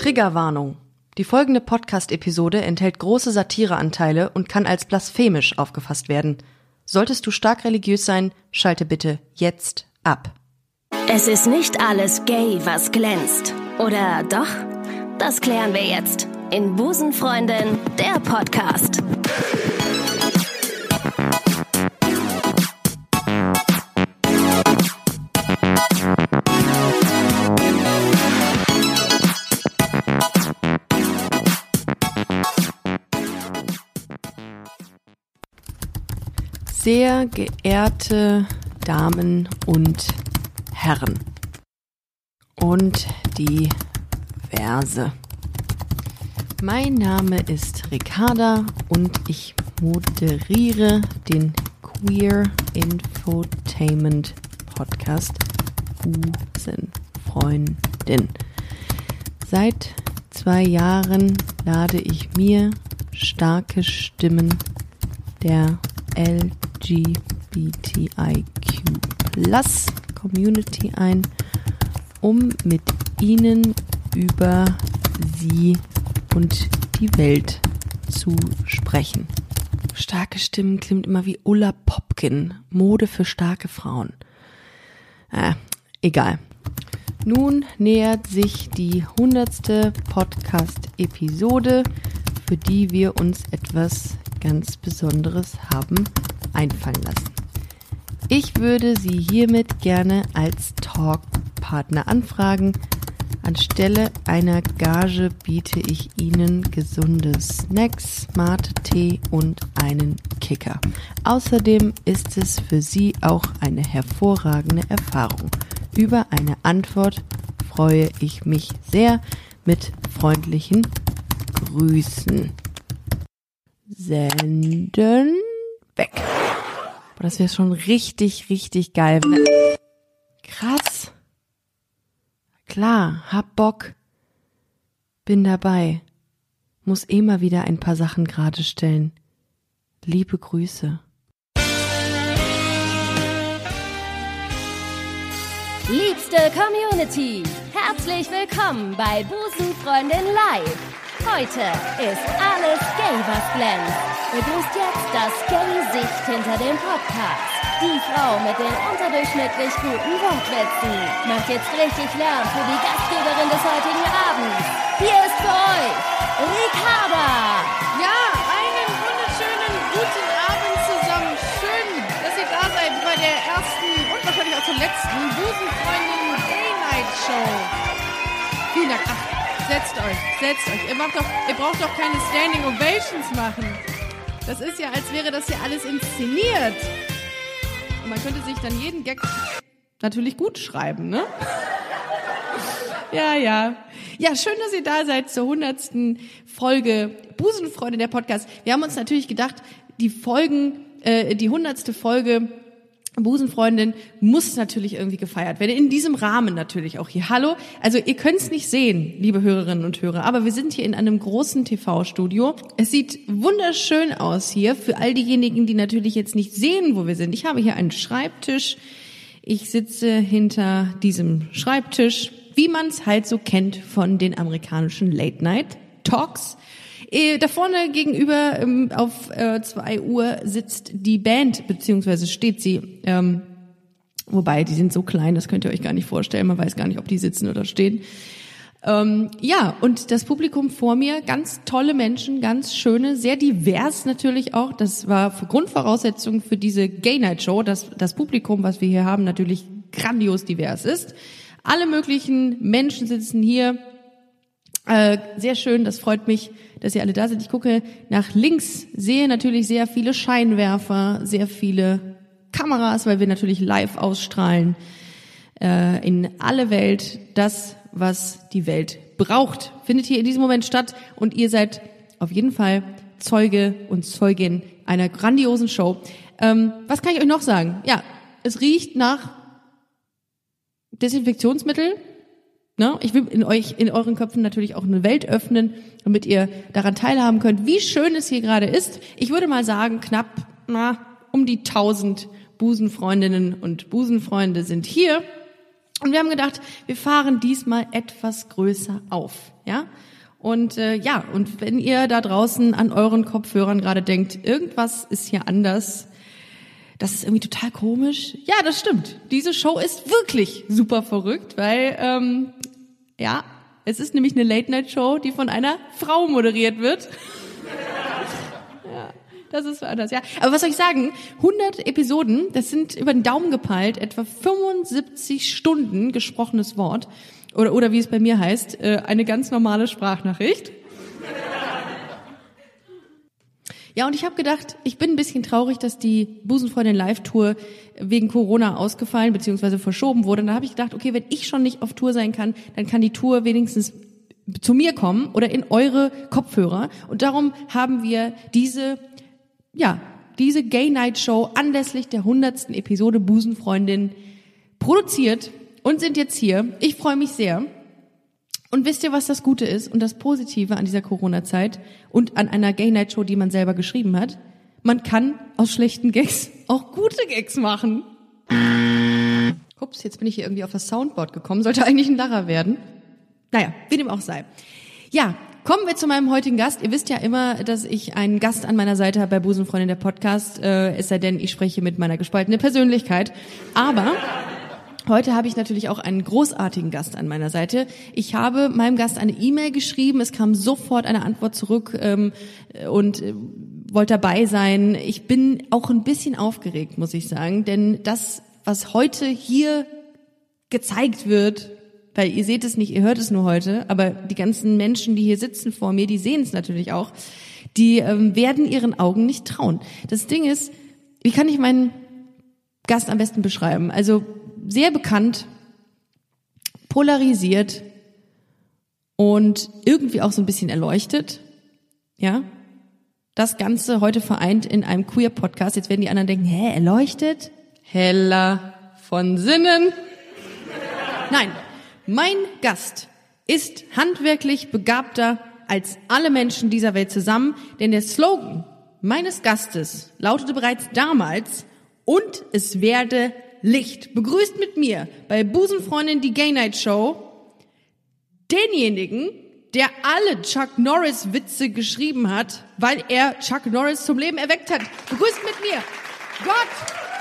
Triggerwarnung. Die folgende Podcast-Episode enthält große Satireanteile und kann als blasphemisch aufgefasst werden. Solltest du stark religiös sein, schalte bitte jetzt ab. Es ist nicht alles gay, was glänzt. Oder doch? Das klären wir jetzt in Busenfreundin, der Podcast. Sehr geehrte Damen und Herren und die Verse. Mein Name ist Ricarda und ich moderiere den Queer Infotainment Podcast Busenfreundin. Seit zwei Jahren lade ich mir starke Stimmen der LGBTIQ Plus Community ein, um mit ihnen über sie und die Welt zu sprechen. Starke Stimmen klingt immer wie Ulla Popkin, Mode für starke Frauen. Äh, egal. Nun nähert sich die hundertste Podcast-Episode, für die wir uns etwas ganz Besonderes haben einfallen lassen. Ich würde Sie hiermit gerne als Talkpartner anfragen. Anstelle einer Gage biete ich Ihnen gesunde Snacks, smarte Tee und einen Kicker. Außerdem ist es für Sie auch eine hervorragende Erfahrung. Über eine Antwort freue ich mich sehr mit freundlichen Grüßen. Senden weg. Boah, das wäre schon richtig, richtig geil. Krass. Klar, hab Bock. Bin dabei. Muss eh mal wieder ein paar Sachen gerade stellen. Liebe Grüße. Liebste Community, herzlich willkommen bei Busenfreundin Live. Heute ist alles gay, was glänzt. Begrüßt jetzt das Gay-Sicht hinter dem Podcast. Die Frau mit den unterdurchschnittlich guten Wortwitzen macht jetzt richtig Lärm für die Gastgeberin des heutigen Abends. Hier ist für euch Ricarda. Ja, einen wunderschönen guten Abend zusammen. Schön, dass ihr da seid bei der ersten und wahrscheinlich auch zur letzten Busenfreundin Gay Night Show. Vielen Dank. Ach, setzt euch, setzt euch. Ihr, macht doch, ihr braucht doch keine Standing Ovations machen. Das ist ja, als wäre das hier alles inszeniert. Und man könnte sich dann jeden Gag natürlich gut schreiben, ne? Ja, ja. Ja, schön, dass ihr da seid zur hundertsten Folge Busenfreunde der Podcast. Wir haben uns natürlich gedacht, die Folgen, äh, die hundertste Folge Busenfreundin muss natürlich irgendwie gefeiert werden. In diesem Rahmen natürlich auch hier. Hallo. Also ihr könnt es nicht sehen, liebe Hörerinnen und Hörer, aber wir sind hier in einem großen TV-Studio. Es sieht wunderschön aus hier für all diejenigen, die natürlich jetzt nicht sehen, wo wir sind. Ich habe hier einen Schreibtisch. Ich sitze hinter diesem Schreibtisch, wie man es halt so kennt von den amerikanischen Late-Night-Talks. Äh, Da vorne gegenüber ähm, auf äh, 2 Uhr sitzt die Band, beziehungsweise steht sie. Ähm, wobei, die sind so klein, das könnt ihr euch gar nicht vorstellen. Man weiß gar nicht, ob die sitzen oder stehen. Ähm, ja, und das Publikum vor mir, ganz tolle Menschen, ganz schöne, sehr divers natürlich auch. Das war Grundvoraussetzung für diese Gay Night Show, dass das Publikum, was wir hier haben, natürlich grandios divers ist. Alle möglichen Menschen sitzen hier. Äh, sehr schön, das freut mich, dass ihr alle da seid. Ich gucke nach links, sehe natürlich sehr viele Scheinwerfer, sehr viele Kameras, weil wir natürlich live ausstrahlen äh, in alle Welt. Das, was die Welt braucht, findet hier in diesem Moment statt und ihr seid auf jeden Fall Zeuge und Zeugin einer grandiosen Show. Ähm, was kann ich euch noch sagen? Ja, es riecht nach Desinfektionsmittel. Ne? Ich will in euch, in euren Köpfen natürlich auch eine Welt öffnen, damit ihr daran teilhaben könnt, wie schön es hier gerade ist. Ich würde mal sagen, knapp na, um die tausend Busenfreundinnen und Busenfreunde sind hier. Und wir haben gedacht, wir fahren diesmal etwas größer auf, ja? Und äh, ja, und wenn ihr da draußen an euren Kopfhörern gerade denkt, irgendwas ist hier anders, das ist irgendwie total komisch. Ja, das stimmt. Diese Show ist wirklich super verrückt, weil ähm, ja, es ist nämlich eine Late-Night-Show, die von einer Frau moderiert wird. ja, das ist anders, ja. Aber was soll ich sagen? 100 Episoden, das sind über den Daumen gepeilt, etwa 75 Stunden gesprochenes Wort. Oder, oder wie es bei mir heißt, äh, eine ganz normale Sprachnachricht. Ja, und ich habe gedacht, ich bin ein bisschen traurig, dass die Busenfreundin Live-Tour wegen Corona ausgefallen bzw. verschoben wurde. Und da habe ich gedacht, okay, wenn ich schon nicht auf Tour sein kann, dann kann die Tour wenigstens zu mir kommen oder in eure Kopfhörer. Und darum haben wir diese, ja, diese Gay Night Show anlässlich der hundertsten Episode Busenfreundin produziert und sind jetzt hier. Ich freue mich sehr. Und wisst ihr, was das Gute ist und das Positive an dieser Corona-Zeit und an einer Gay Night Show, die man selber geschrieben hat? Man kann aus schlechten Gags auch gute Gags machen. Ups, jetzt bin ich hier irgendwie auf das Soundboard gekommen. Sollte eigentlich ein Lacher werden. Naja, wie dem auch sei. Ja, kommen wir zu meinem heutigen Gast. Ihr wisst ja immer, dass ich einen Gast an meiner Seite habe bei Busenfreundin der Podcast. Äh, es sei denn, ich spreche mit meiner gespaltenen Persönlichkeit. Aber Heute habe ich natürlich auch einen großartigen Gast an meiner Seite. Ich habe meinem Gast eine E-Mail geschrieben, es kam sofort eine Antwort zurück ähm, und äh, wollte dabei sein. Ich bin auch ein bisschen aufgeregt, muss ich sagen, denn das, was heute hier gezeigt wird, weil ihr seht es nicht, ihr hört es nur heute, aber die ganzen Menschen, die hier sitzen vor mir, die sehen es natürlich auch, die ähm, werden ihren Augen nicht trauen. Das Ding ist, wie kann ich meinen Gast am besten beschreiben? Also sehr bekannt, polarisiert und irgendwie auch so ein bisschen erleuchtet. Ja, das Ganze heute vereint in einem Queer-Podcast. Jetzt werden die anderen denken, hä, erleuchtet? Heller von Sinnen? Nein, mein Gast ist handwerklich begabter als alle Menschen dieser Welt zusammen, denn der Slogan meines Gastes lautete bereits damals, und es werde Licht. Begrüßt mit mir bei Busenfreundin die Gay Night Show denjenigen, der alle Chuck Norris Witze geschrieben hat, weil er Chuck Norris zum Leben erweckt hat. Begrüßt mit mir Gott!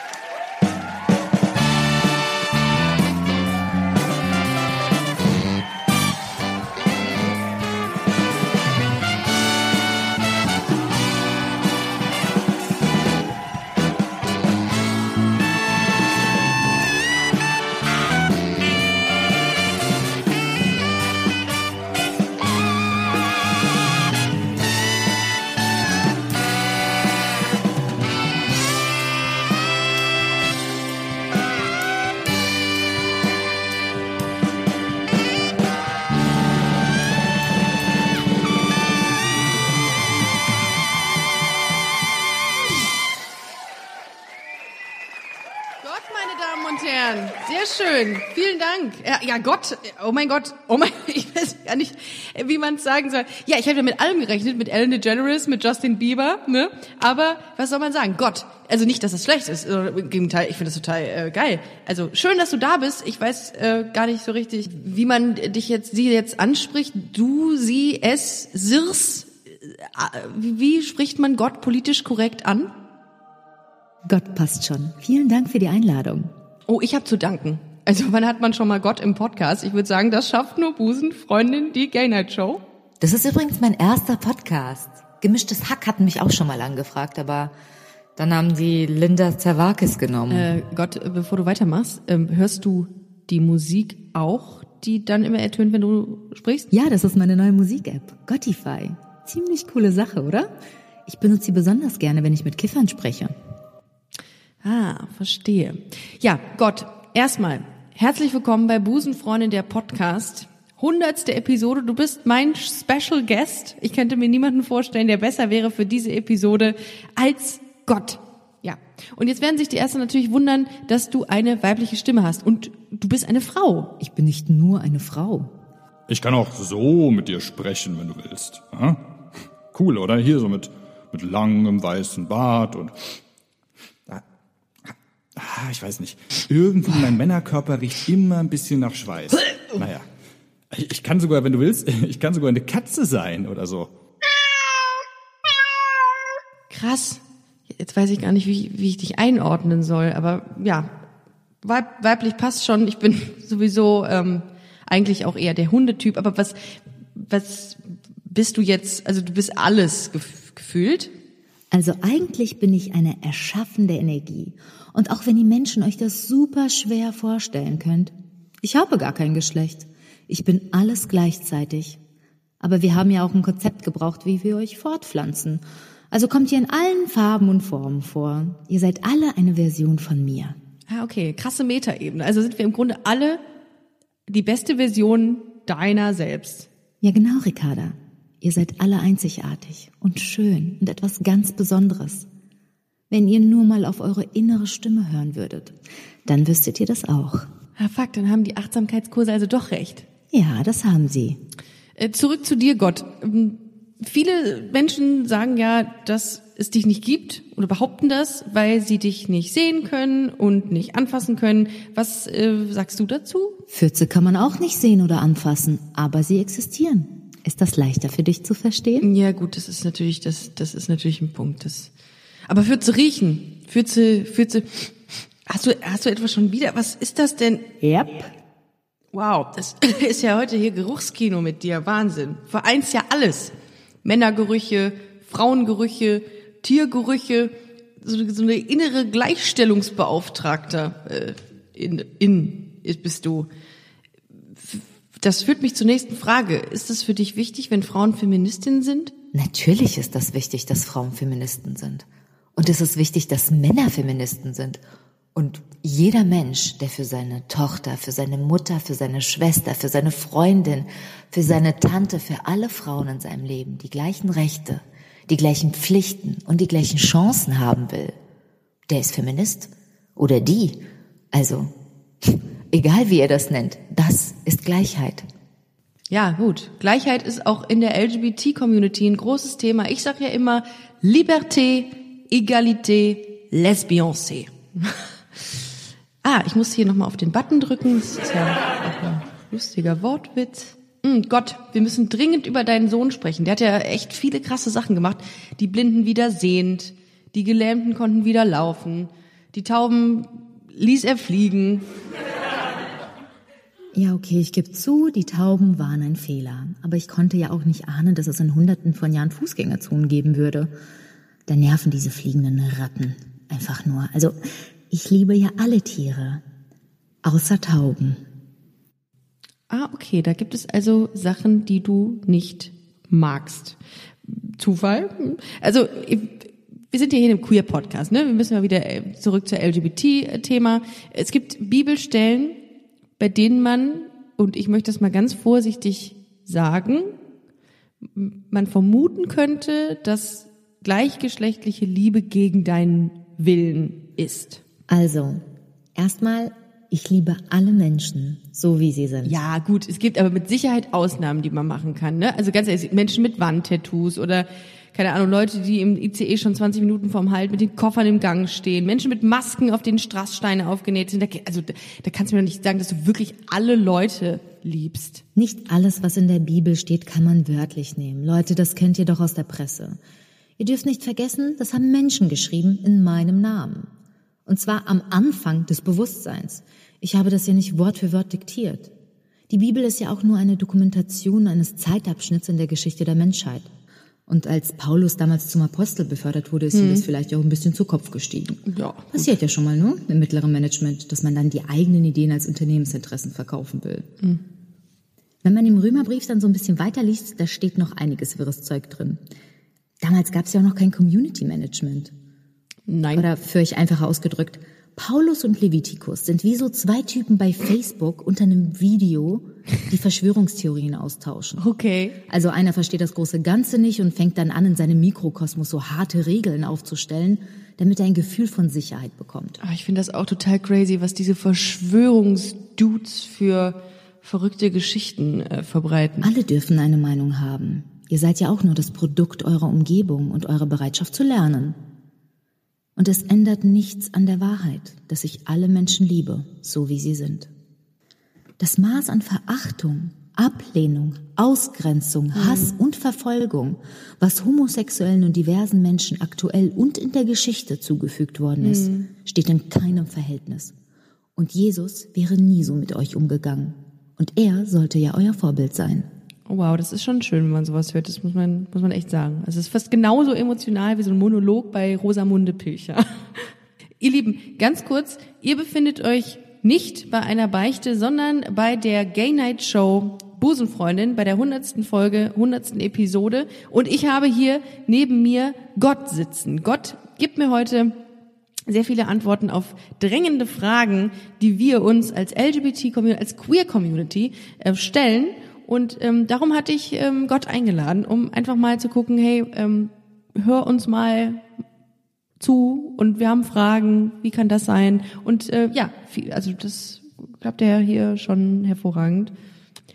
Gott, meine Damen und Herren, sehr schön. Vielen Dank. Ja, Gott, oh mein Gott, oh mein, ich weiß gar nicht, wie man es sagen soll. Ja, ich habe ja mit allem gerechnet, mit Ellen DeGeneres, mit Justin Bieber, ne? Aber was soll man sagen? Gott. Also nicht, dass das schlecht ist. Im Gegenteil, ich finde das total äh, geil. Also schön, dass du da bist. Ich weiß äh, gar nicht so richtig, wie man dich jetzt, sie jetzt anspricht. Du, sie, es, sirs. Äh, wie spricht man Gott politisch korrekt an? Gott passt schon. Vielen Dank für die Einladung. Oh, ich habe zu danken. Also wann hat man schon mal Gott im Podcast? Ich würde sagen, das schafft nur Busenfreundin, die Gay Night Show. Das ist übrigens mein erster Podcast. Gemischtes Hack hatten mich auch schon mal angefragt, aber dann haben die Linda Zerwakis genommen. Äh, Gott, äh, bevor du weitermachst, ähm, hörst du die Musik auch, die dann immer ertönt, wenn du sprichst? ja, das ist meine neue Musik-App, Gottify. Ziemlich coole Sache, oder? Ich benutze sie besonders gerne, wenn ich mit Kiffern spreche. Ah, verstehe. Ja, Gott, erstmal herzlich willkommen bei Busenfreundin der Podcast. Hundertste Episode. Du bist mein Special Guest. Ich könnte mir niemanden vorstellen, der besser wäre für diese Episode als Gott. Ja. Und jetzt werden sich die Ersten natürlich wundern, dass du eine weibliche Stimme hast. Und du bist eine Frau. Ich bin nicht nur eine Frau. Ich kann auch so mit dir sprechen, wenn du willst. Cool, oder? Hier so mit, mit langem weißen Bart und. Ah, ich weiß nicht, irgendwie mein Männerkörper riecht immer ein bisschen nach Schweiß. Naja, ich, kann sogar, wenn du willst, ich kann sogar eine Katze sein oder so. Krass. Jetzt weiß ich gar nicht, wie, wie ich dich einordnen soll, aber ja, weib, weiblich passt schon. Ich bin sowieso ähm, eigentlich auch eher der Hundetyp, aber was, was bist du jetzt, also du bist alles gef gefühlt? Also eigentlich bin ich eine erschaffende Energie. Und auch wenn die Menschen euch das super schwer vorstellen könnt, ich habe gar kein Geschlecht. Ich bin alles gleichzeitig. Aber wir haben ja auch ein Konzept gebraucht, wie wir euch fortpflanzen. Also kommt ihr in allen Farben und Formen vor. Ihr seid alle eine Version von mir. Ah, okay, krasse Metaebene. Also sind wir im Grunde alle die beste Version deiner selbst. Ja, genau, Ricarda. Ihr seid alle einzigartig und schön und etwas ganz Besonderes. Wenn ihr nur mal auf eure innere Stimme hören würdet, dann wüsstet ihr das auch. Ah, fuck, dann haben die Achtsamkeitskurse also doch recht. Ja, das haben sie. Äh, zurück zu dir, Gott. Ähm, Viele Menschen sagen ja, dass es dich nicht gibt oder behaupten das, weil sie dich nicht sehen können und nicht anfassen können. Was äh, sagst du dazu? Fürze kann man auch nicht sehen oder anfassen, aber sie existieren. Ist das leichter für dich zu verstehen? Ja, gut, das ist natürlich, das, das ist natürlich ein Punkt. Das, aber Fürze riechen, Fürze, Fürze, hast du, hast du etwas schon wieder? Was ist das denn? Yep. Wow, das ist ja heute hier Geruchskino mit dir. Wahnsinn. Vereins ja alles. Männergerüche, Frauengerüche, Tiergerüche, so, so eine innere Gleichstellungsbeauftragter äh, in, in bist du. Das führt mich zur nächsten Frage. Ist es für dich wichtig, wenn Frauen Feministinnen sind? Natürlich ist das wichtig, dass Frauen Feministen sind. Und es ist wichtig, dass Männer Feministen sind. Und jeder Mensch, der für seine Tochter, für seine Mutter, für seine Schwester, für seine Freundin, für seine Tante, für alle Frauen in seinem Leben die gleichen Rechte, die gleichen Pflichten und die gleichen Chancen haben will, der ist Feminist. Oder die. Also, egal wie ihr das nennt, das ist Gleichheit. Ja, gut. Gleichheit ist auch in der LGBT-Community ein großes Thema. Ich sage ja immer Liberté, Egalité, Lesbiancé. ah, ich muss hier nochmal auf den Button drücken. Das ist ja auch ein lustiger Wortwitz. Mm, Gott, wir müssen dringend über deinen Sohn sprechen. Der hat ja echt viele krasse Sachen gemacht. Die Blinden wieder sehend, die Gelähmten konnten wieder laufen, die Tauben ließ er fliegen. Ja, okay, ich gebe zu, die Tauben waren ein Fehler. Aber ich konnte ja auch nicht ahnen, dass es in hunderten von Jahren Fußgängerzonen geben würde. Da nerven diese fliegenden Ratten einfach nur. Also, ich liebe ja alle Tiere. Außer Tauben. Ah, okay, da gibt es also Sachen, die du nicht magst. Zufall? Also, wir sind ja hier in einem Queer-Podcast, ne? Wir müssen mal wieder äh, zurück zur LGBT-Thema. Es gibt Bibelstellen, bei denen man, und ich möchte das mal ganz vorsichtig sagen, man vermuten könnte, dass gleichgeschlechtliche Liebe gegen deinen Willen ist. Also, erstmal, ich liebe alle Menschen, so wie sie sind. Ja, gut, es gibt aber mit Sicherheit Ausnahmen, die man machen kann. Ne? Also ganz ehrlich, Menschen mit Wandtattoos oder keine Ahnung, Leute, die im ICE schon 20 Minuten vorm Halt mit den Koffern im Gang stehen, Menschen mit Masken, auf denen Strasssteine aufgenäht sind. Da, also da, da kannst du mir doch nicht sagen, dass du wirklich alle Leute liebst. Nicht alles, was in der Bibel steht, kann man wörtlich nehmen. Leute, das kennt ihr doch aus der Presse. Ihr dürft nicht vergessen, das haben Menschen geschrieben in meinem Namen. Und zwar am Anfang des Bewusstseins. Ich habe das ja nicht Wort für Wort diktiert. Die Bibel ist ja auch nur eine Dokumentation eines Zeitabschnitts in der Geschichte der Menschheit. Und als Paulus damals zum Apostel befördert wurde, ist ihm das vielleicht auch ein bisschen zu Kopf gestiegen. Ja. Passiert ja schon mal, ne? Im mittleren Management, dass man dann die eigenen Ideen als Unternehmensinteressen verkaufen will. Wenn man im Römerbrief dann so ein bisschen weiterliest, da steht noch einiges wirres Zeug drin. Damals gab es ja auch noch kein Community Management. Nein. Oder für euch einfacher ausgedrückt, Paulus und Levitikus sind wie so zwei Typen bei Facebook unter einem Video, die Verschwörungstheorien austauschen. Okay. Also einer versteht das große Ganze nicht und fängt dann an, in seinem Mikrokosmos so harte Regeln aufzustellen, damit er ein Gefühl von Sicherheit bekommt. Aber ich finde das auch total crazy, was diese Verschwörungsdudes für verrückte Geschichten äh, verbreiten. Alle dürfen eine Meinung haben. Ihr seid ja auch nur das Produkt eurer Umgebung und eurer Bereitschaft zu lernen. Und es ändert nichts an der Wahrheit, dass ich alle Menschen liebe, so wie sie sind. Das Maß an Verachtung, Ablehnung, Ausgrenzung, Hass und Verfolgung, was homosexuellen und diversen Menschen aktuell und in der Geschichte zugefügt worden ist, steht in keinem Verhältnis. Und Jesus wäre nie so mit euch umgegangen. Und er sollte ja euer Vorbild sein. Oh wow, das ist schon schön, wenn man sowas hört. Das muss man, muss man echt sagen. Es ist fast genauso emotional wie so ein Monolog bei Rosamunde Pilcher. ihr Lieben, ganz kurz, ihr befindet euch nicht bei einer Beichte, sondern bei der Gay Night Show Busenfreundin, bei der hundertsten Folge, hundertsten Episode. Und ich habe hier neben mir Gott sitzen. Gott gibt mir heute sehr viele Antworten auf drängende Fragen, die wir uns als LGBT-Community, als Queer-Community äh, stellen. Und ähm, darum hatte ich ähm, Gott eingeladen, um einfach mal zu gucken, hey, ähm, hör uns mal zu und wir haben Fragen, wie kann das sein? Und äh, ja, viel, also das klappt ja hier schon hervorragend.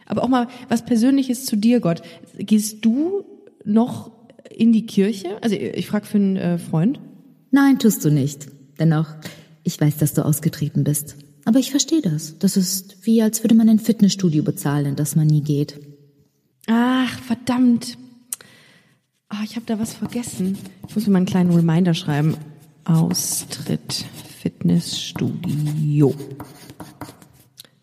Aber auch mal was Persönliches zu dir, Gott. Gehst du noch in die Kirche? Also ich frage für einen äh, Freund. Nein, tust du nicht. Dennoch, ich weiß, dass du ausgetreten bist. Aber ich verstehe das. Das ist wie, als würde man ein Fitnessstudio bezahlen, in das man nie geht. Ach, verdammt. Ah, ich habe da was vergessen. Ich muss mir mal einen kleinen Reminder schreiben. Austritt Fitnessstudio.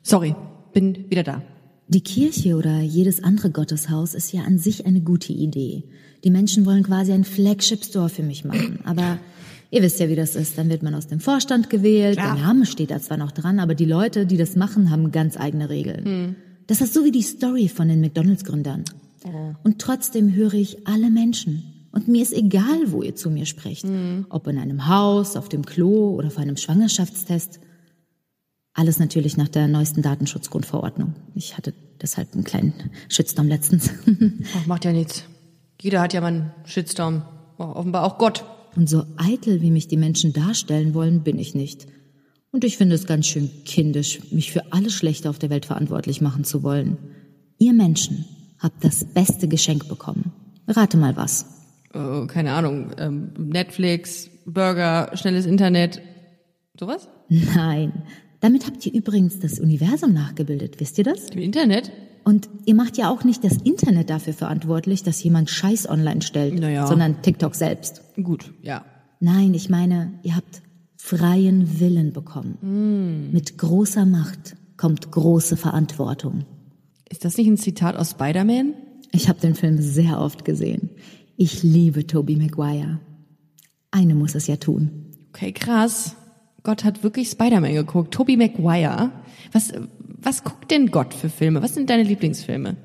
Sorry, bin wieder da. Die Kirche oder jedes andere Gotteshaus ist ja an sich eine gute Idee. Die Menschen wollen quasi einen Flagship-Store für mich machen. Aber ihr wisst ja, wie das ist. Dann wird man aus dem Vorstand gewählt. Klar. Der Name steht da zwar noch dran, aber die Leute, die das machen, haben ganz eigene Regeln. Das ist so wie die Story von den McDonalds-Gründern. Und trotzdem höre ich alle Menschen. Und mir ist egal, wo ihr zu mir sprecht. Ob in einem Haus, auf dem Klo oder vor einem Schwangerschaftstest. Alles natürlich nach der neuesten Datenschutzgrundverordnung. Ich hatte deshalb einen kleinen Shitstorm letztens. Ach, macht ja nichts. Jeder hat ja mal einen Shitstorm. Oh, offenbar auch Gott. Und so eitel, wie mich die Menschen darstellen wollen, bin ich nicht. Und ich finde es ganz schön kindisch, mich für alles Schlechte auf der Welt verantwortlich machen zu wollen. Ihr Menschen habt das beste Geschenk bekommen. Rate mal was. Äh, keine Ahnung. Ähm, Netflix, Burger, schnelles Internet. Sowas? Nein. Damit habt ihr übrigens das Universum nachgebildet, wisst ihr das? Im Internet? Und ihr macht ja auch nicht das Internet dafür verantwortlich, dass jemand Scheiß online stellt, Naja. sondern TikTok selbst. Gut, ja. Nein, ich meine, ihr habt freien Willen bekommen. Mit großer Macht kommt große Verantwortung. Ist das nicht ein Zitat aus Spider-Man? Ich habe den Film sehr oft gesehen. Ich liebe Tobey Maguire. Eine muss es ja tun. Okay, krass. Gott hat wirklich Spider-Man geguckt. Tobey Maguire. Was, was guckt denn Gott für Filme? Was sind deine Lieblingsfilme?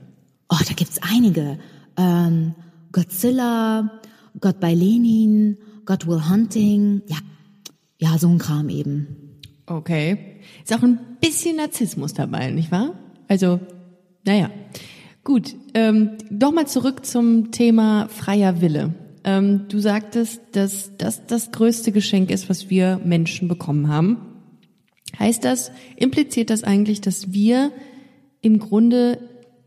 Oh, da gibt's einige. Ähm, Godzilla, Gott bei Lenin, God Will Hunting. Ja, ja, so ein Kram eben. Okay. Ist auch ein bisschen Narzissmus dabei, nicht wahr? Also, naja. Gut, ähm, doch mal zurück zum Thema freier Wille. Ähm, du sagtest, dass das das größte Geschenk ist, was wir Menschen bekommen haben. Heißt das, impliziert das eigentlich, dass wir im Grunde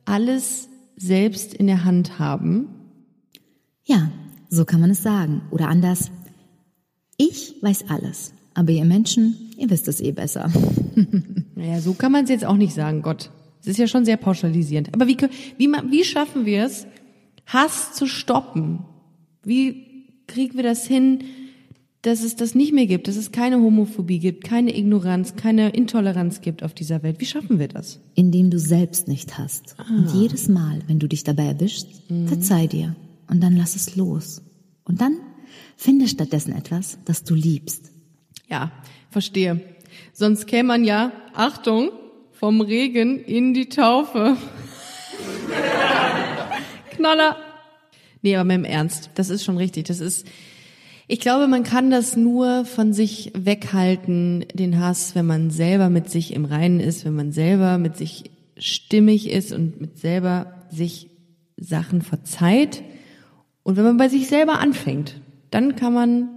alles selbst in der Hand haben? Ja, so kann man es sagen. Oder anders. Ich weiß alles. Aber ihr Menschen, ihr wisst es eh besser. Naja, so kann man es jetzt auch nicht sagen, Gott. Es ist ja schon sehr pauschalisierend. Aber wie, wie, wie schaffen wir es, Hass zu stoppen? Wie kriegen wir das hin, dass es das nicht mehr gibt, dass es keine Homophobie gibt, keine Ignoranz, keine Intoleranz gibt auf dieser Welt? Wie schaffen wir das? Indem du selbst nicht hast. Und jedes Mal, wenn du dich dabei erwischst, verzeih dir. Und dann lass es los. Und dann finde stattdessen etwas, das du liebst. Ja, verstehe. Sonst käme man ja, Achtung, vom Regen in die Taufe. Knaller. Nee, aber dem Ernst, das ist schon richtig. Das ist, ich glaube, man kann das nur von sich weghalten, den Hass, wenn man selber mit sich im Reinen ist, wenn man selber mit sich stimmig ist und mit selber sich Sachen verzeiht. Und wenn man bei sich selber anfängt, dann kann man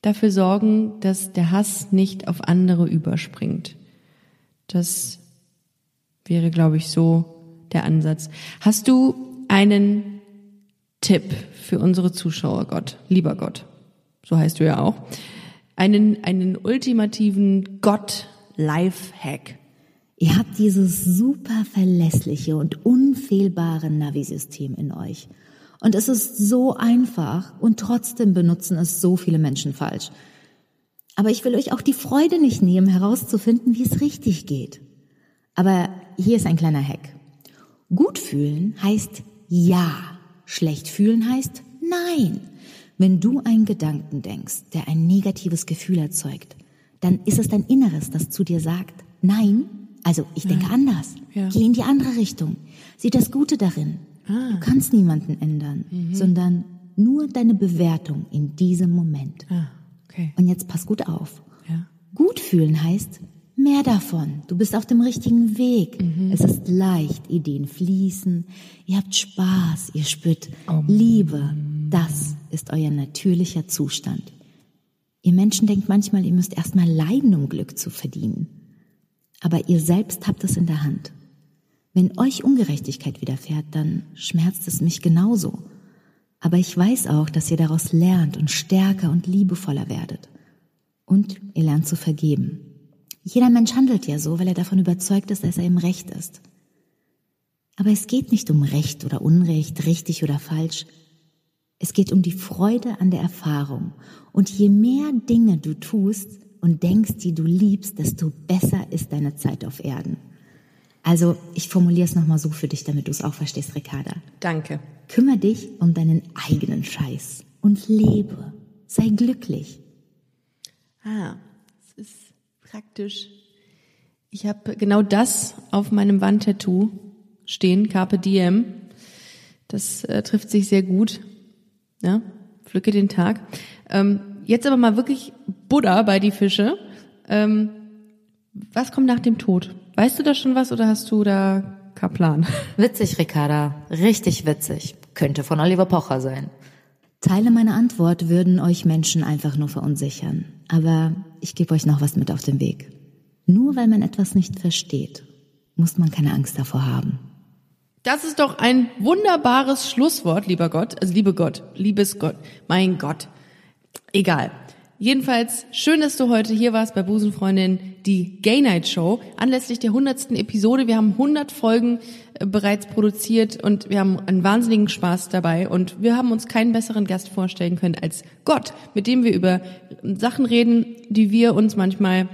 dafür sorgen, dass der Hass nicht auf andere überspringt. Das wäre, glaube ich, so der Ansatz. Hast du einen Tipp für unsere Zuschauer, Gott, lieber Gott? So heißt du ja auch. einen, einen ultimativen Gott-Life-Hack. Ihr habt dieses super verlässliche und unfehlbare Navi-System in euch. Und es ist so einfach und trotzdem benutzen es so viele Menschen falsch. Aber ich will euch auch die Freude nicht nehmen, herauszufinden, wie es richtig geht. Aber hier ist ein kleiner Hack. Gut fühlen heißt ja. Schlecht fühlen heißt nein. Wenn du einen Gedanken denkst, der ein negatives Gefühl erzeugt, dann ist es dein Inneres, das zu dir sagt, nein, also ich denke anders. Ja. Geh in die andere Richtung. Sieh das Gute darin. Du kannst niemanden ändern, sondern nur deine Bewertung in diesem Moment. Ah, okay. Und jetzt pass gut auf. Ja. Gut fühlen heißt mehr davon. Du bist auf dem richtigen Weg. Es ist leicht, Ideen fließen. Ihr habt Spaß, ihr spürt Liebe. Das ist euer natürlicher Zustand. Ihr Menschen denkt manchmal, ihr müsst erstmal leiden, um Glück zu verdienen. Aber ihr selbst habt es in der Hand. Wenn euch Ungerechtigkeit widerfährt, dann schmerzt es mich genauso. Aber ich weiß auch, dass ihr daraus lernt und stärker und liebevoller werdet. Und ihr lernt zu vergeben. Jeder Mensch handelt ja so, weil er davon überzeugt ist, dass er im Recht ist. Aber es geht nicht um Recht oder Unrecht, richtig oder falsch. Es geht um die Freude an der Erfahrung. Und je mehr Dinge du tust und denkst, die du liebst, desto besser ist deine Zeit auf Erden. Also, ich formuliere es nochmal so für dich, damit du es auch verstehst, Ricarda. Danke. Kümmere dich um deinen eigenen Scheiß und lebe. Sei glücklich. Ah, es ist praktisch. Ich habe genau das auf meinem Wandtattoo stehen, Carpe Diem. Das äh, trifft sich sehr gut. Ja, pflücke den Tag. Ähm, jetzt aber mal wirklich Buddha bei die Fische. Ähm, was kommt nach dem Tod? Weißt du da schon was oder hast du da keinen Plan? Witzig, Ricarda. Richtig witzig. Könnte von Oliver Pocher sein. Teile meiner Antwort würden euch Menschen einfach nur verunsichern. Aber ich gebe euch noch was mit auf den Weg. Nur weil man etwas nicht versteht, muss man keine Angst davor haben. Das ist doch ein wunderbares Schlusswort, lieber Gott. Also liebe Gott, liebes Gott, mein Gott. Egal. Jedenfalls schön, dass du heute hier warst bei Busenfreundin, die Gay Night Show, anlässlich der hundertsten Episode. Wir haben 100 Folgen äh, bereits produziert und wir haben einen wahnsinnigen Spaß dabei und wir haben uns keinen besseren Gast vorstellen können als Gott, mit dem wir über Sachen reden, die wir uns manchmal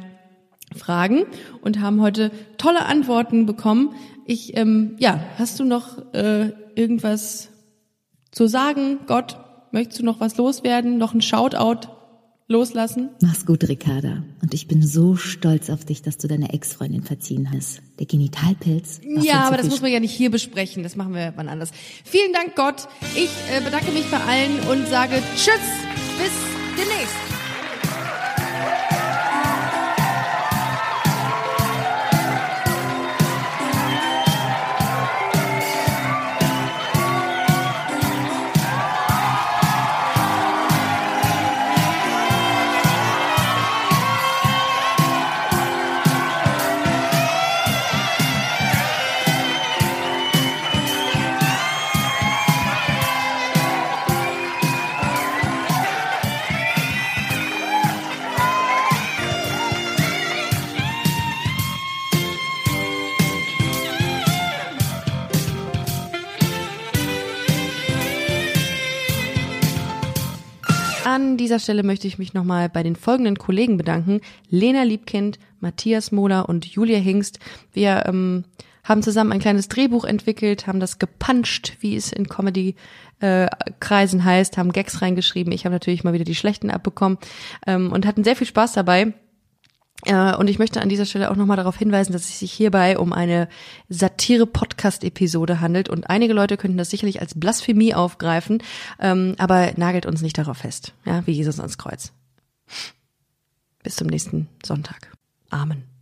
fragen und haben heute tolle Antworten bekommen. Ich, ähm, ja, hast du noch äh, irgendwas zu sagen, Gott? Möchtest du noch was loswerden? Noch ein Shoutout loslassen? Mach's gut, Ricarda. Und ich bin so stolz auf dich, dass du deine Ex-Freundin verziehen hast. Der Genitalpilz. Ja, aber das muss man ja nicht hier besprechen. Das machen wir wann anders. Vielen Dank, Gott. Ich äh, bedanke mich bei allen und sage Tschüss. Bis demnächst. Dieser Stelle möchte ich mich nochmal bei den folgenden Kollegen bedanken. Lena Liebkind, Matthias Mohler und Julia Hingst. Wir ähm, haben zusammen ein kleines Drehbuch entwickelt, haben das gepuncht, wie es in Comedy-Kreisen heißt, haben Gags reingeschrieben. Ich habe natürlich mal wieder die schlechten abbekommen ähm, und hatten sehr viel Spaß dabei. Äh, Und ich möchte an dieser Stelle auch nochmal darauf hinweisen, dass es sich hierbei um eine Satire-Podcast-Episode handelt. Und einige Leute könnten das sicherlich als Blasphemie aufgreifen, ähm, aber nagelt uns nicht darauf fest, ja, wie Jesus ans Kreuz. Bis zum nächsten Sonntag. Amen.